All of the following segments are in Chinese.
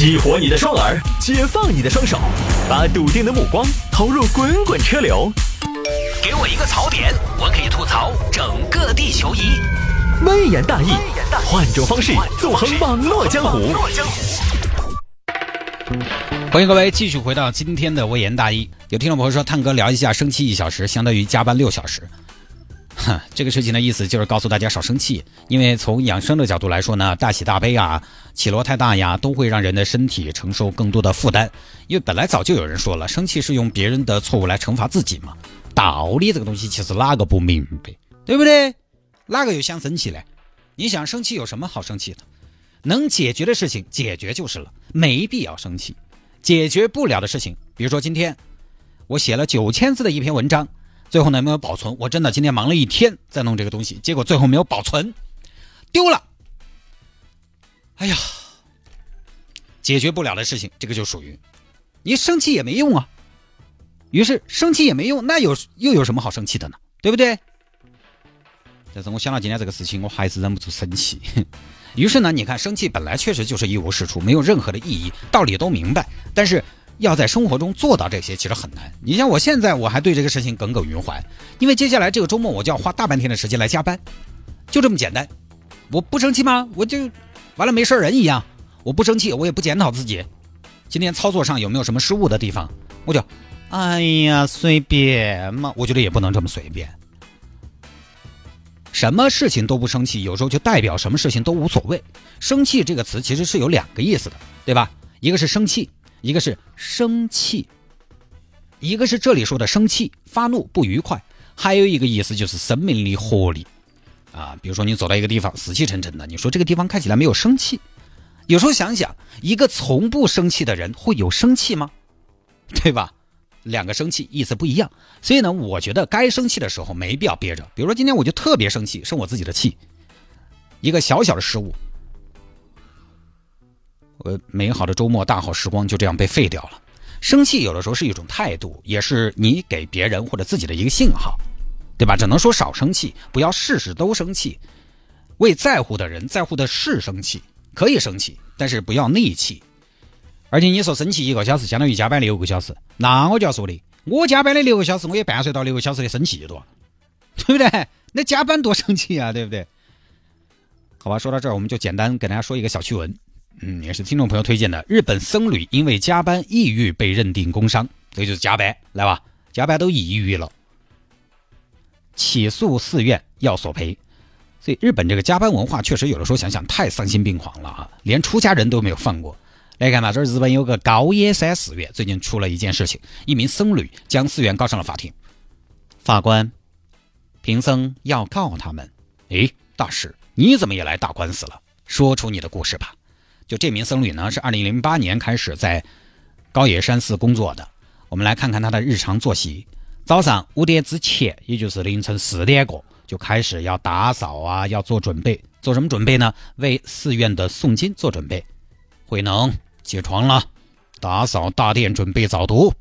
激活你的双耳，解放你的双手，把笃定的目光投入滚滚车流。给我一个槽点，我可以吐槽整个地球仪。微言大义，换种方式纵横网络江湖。欢迎各位继续回到今天的微言大义。有听众朋友说，探哥聊一下，生气一小时相当于加班六小时。哼，这个事情的意思就是告诉大家少生气，因为从养生的角度来说呢，大喜大悲啊，起落太大呀，都会让人的身体承受更多的负担。因为本来早就有人说了，生气是用别人的错误来惩罚自己嘛。道理这个东西其实哪个不明白，对不对？哪个又想生气嘞？你想生气有什么好生气的？能解决的事情解决就是了，没必要生气。解决不了的事情，比如说今天我写了九千字的一篇文章。最后呢，没有保存。我真的今天忙了一天在弄这个东西，结果最后没有保存，丢了。哎呀，解决不了的事情，这个就属于你生气也没用啊。于是生气也没用，那有又有什么好生气的呢？对不对？但是我想到今天这个事情，我还是忍不住生气。于是呢，你看，生气本来确实就是一无是处，没有任何的意义，道理都明白，但是。要在生活中做到这些，其实很难。你像我现在，我还对这个事情耿耿于怀，因为接下来这个周末我就要花大半天的时间来加班，就这么简单。我不生气吗？我就完了没事人一样。我不生气，我也不检讨自己，今天操作上有没有什么失误的地方，我就，哎呀，随便嘛。我觉得也不能这么随便。什么事情都不生气，有时候就代表什么事情都无所谓。生气这个词其实是有两个意思的，对吧？一个是生气。一个是生气，一个是这里说的生气、发怒、不愉快，还有一个意思就是生命力、活力啊。比如说你走到一个地方，死气沉沉的，你说这个地方看起来没有生气。有时候想想，一个从不生气的人会有生气吗？对吧？两个生气意思不一样，所以呢，我觉得该生气的时候没必要憋着。比如说今天我就特别生气，生我自己的气，一个小小的失误。呃，美好的周末、大好时光就这样被废掉了。生气有的时候是一种态度，也是你给别人或者自己的一个信号，对吧？只能说少生气，不要事事都生气。为在乎的人、在乎的事生气，可以生气，但是不要内气。而且你说生气一个小时相当于加班六个小时，那我就要说的，我加班的六个小时，我也伴随到六个小时的生气多，对不对？那加班多生气啊，对不对？好吧，说到这儿，我们就简单给大家说一个小趣闻。嗯，也是听众朋友推荐的。日本僧侣因为加班抑郁被认定工伤，这就是加班来吧？加班都抑郁了，起诉寺院要索赔。所以日本这个加班文化确实有的时候想想太丧心病狂了啊！连出家人都没有放过。来看嘛，这日本有个高野山寺院最近出了一件事情，一名僧侣将寺院告上了法庭。法官，贫僧要告他们。诶，大师，你怎么也来打官司了？说出你的故事吧。就这名僧侣呢，是二零零八年开始在高野山寺工作的。我们来看看他的日常作息：早上五点之前，也就是凌晨四点过，就开始要打扫啊，要做准备。做什么准备呢？为寺院的诵经做准备。慧能起床了，打扫大殿，准备早读。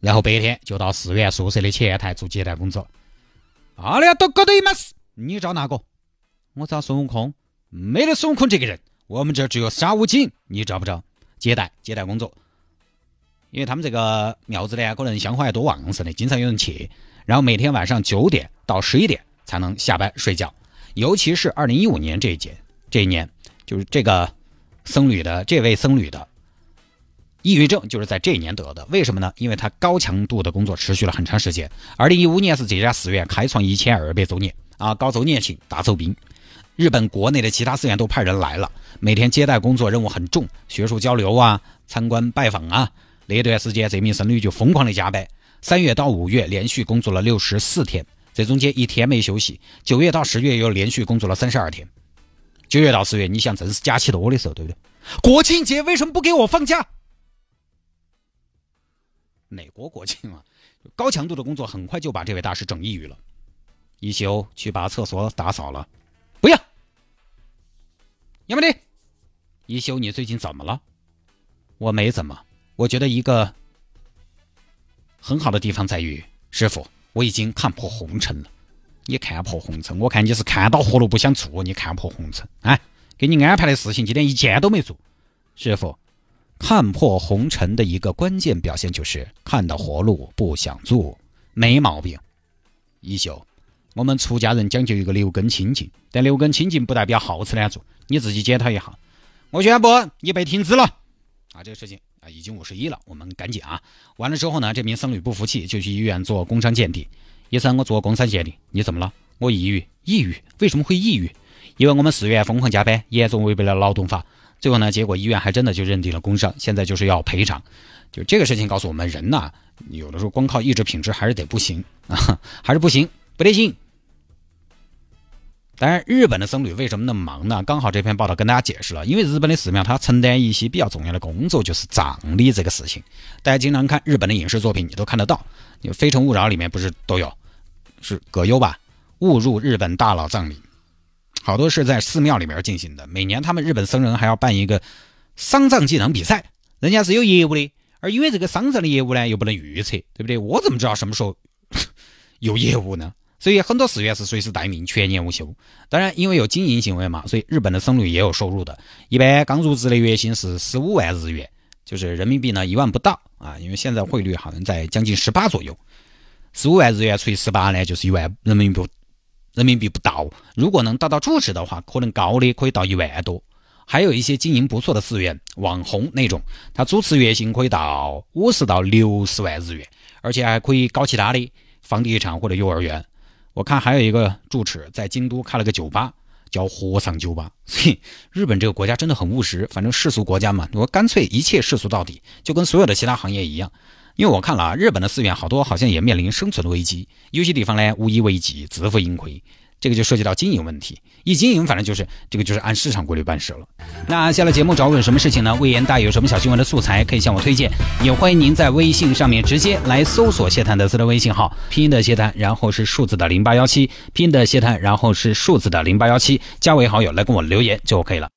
然后白天就到寺院宿舍的前台做接待工作。阿里都搞得一满事，你找哪个？我找孙悟空。没得孙悟空这个人。我们这只有沙悟净，你找不着接待接待工作，因为他们这个庙子呢，可能香火还多旺盛的，经常有人去。然后每天晚上九点到十一点才能下班睡觉，尤其是二零一五年这一节这一年，就是这个僧侣的这位僧侣的抑郁症就是在这一年得的。为什么呢？因为他高强度的工作持续了很长时间。二零一五年是这家寺院开创一千二百周年啊，搞周年庆大酬宾。日本国内的其他寺院都派人来了，每天接待工作任务很重，学术交流啊、参观拜访啊。那段时间，这名僧侣就疯狂的加班，三月到五月连续工作了六十四天，这中间一天没休息。九月到十月又连续工作了三十二天。九月到十月，你想正是假期多的时候，对不对？国庆节为什么不给我放假？哪国国庆啊？高强度的工作很快就把这位大师整抑郁了，一休去把厕所打扫了。不要，要么的，一休，你最近怎么了？我没怎么，我觉得一个很好的地方在于，师傅，我已经看破红尘了。你看破红尘，我看你是看到活路不想做，你看破红尘。哎，给你安排的事情，今天一件都没做。师傅，看破红尘的一个关键表现就是看到活路不想做，没毛病。一休，我们出家人讲究一个六根清净，但六根清净不代表好吃懒做，你自己检讨一下。我宣布你被停职了。啊，这个事情啊已经五十一了，我们赶紧啊。完了之后呢，这名僧侣不服气，就去医院做工伤鉴定。医生，我做工伤鉴定，你怎么了？我抑郁，抑郁？为什么会抑郁？因为我们寺院疯狂加班，严重违背了劳动法。最后呢，结果医院还真的就认定了工伤，现在就是要赔偿。就这个事情告诉我们，人呐，有的时候光靠意志品质还是得不行啊，还是不行，不得行。当然，日本的僧侣为什么那么忙呢？刚好这篇报道跟大家解释了，因为日本的寺庙它承担一些比较重要的工作，就是葬礼这个事情。大家经常看日本的影视作品，你都看得到，《非诚勿扰》里面不是都有，是葛优吧？误入日本大佬葬礼。好多是在寺庙里面进行的，每年他们日本僧人还要办一个丧葬技能比赛，人家是有业务的，而因为这个丧葬的业务呢又不能预测，对不对？我怎么知道什么时候 有业务呢？所以很多寺院是随时待命，全年无休。当然，因为有经营行为嘛，所以日本的僧侣也有收入的。一般刚入职的月薪是十五万日元，就是人民币呢一万不到啊，因为现在汇率好像在将近十八左右，十五万日元除以十八呢，就是一万人民币。人民币不到，如果能达到住持的话，可能高的可以到一万多。还有一些经营不错的寺院，网红那种，他主持月薪可以到五十到六十万日元，而且还可以搞其他的房地产或者幼儿园。我看还有一个住持在京都开了个酒吧，叫和尚酒吧。所以，日本这个国家真的很务实，反正世俗国家嘛，我干脆一切世俗到底，就跟所有的其他行业一样。因为我看了啊，日本的寺院好多好像也面临生存的危机，有些地方呢无以为继，自负盈亏，这个就涉及到经营问题。一经营，反正就是这个就是按市场规律办事了。那下了节目找我有什么事情呢？魏延大有什么小新闻的素材可以向我推荐，也欢迎您在微信上面直接来搜索谢探德斯的微信号，拼音的谢探，然后是数字的零八幺七，拼音的谢探，然后是数字的零八幺七，加为好友来跟我留言就 OK 了。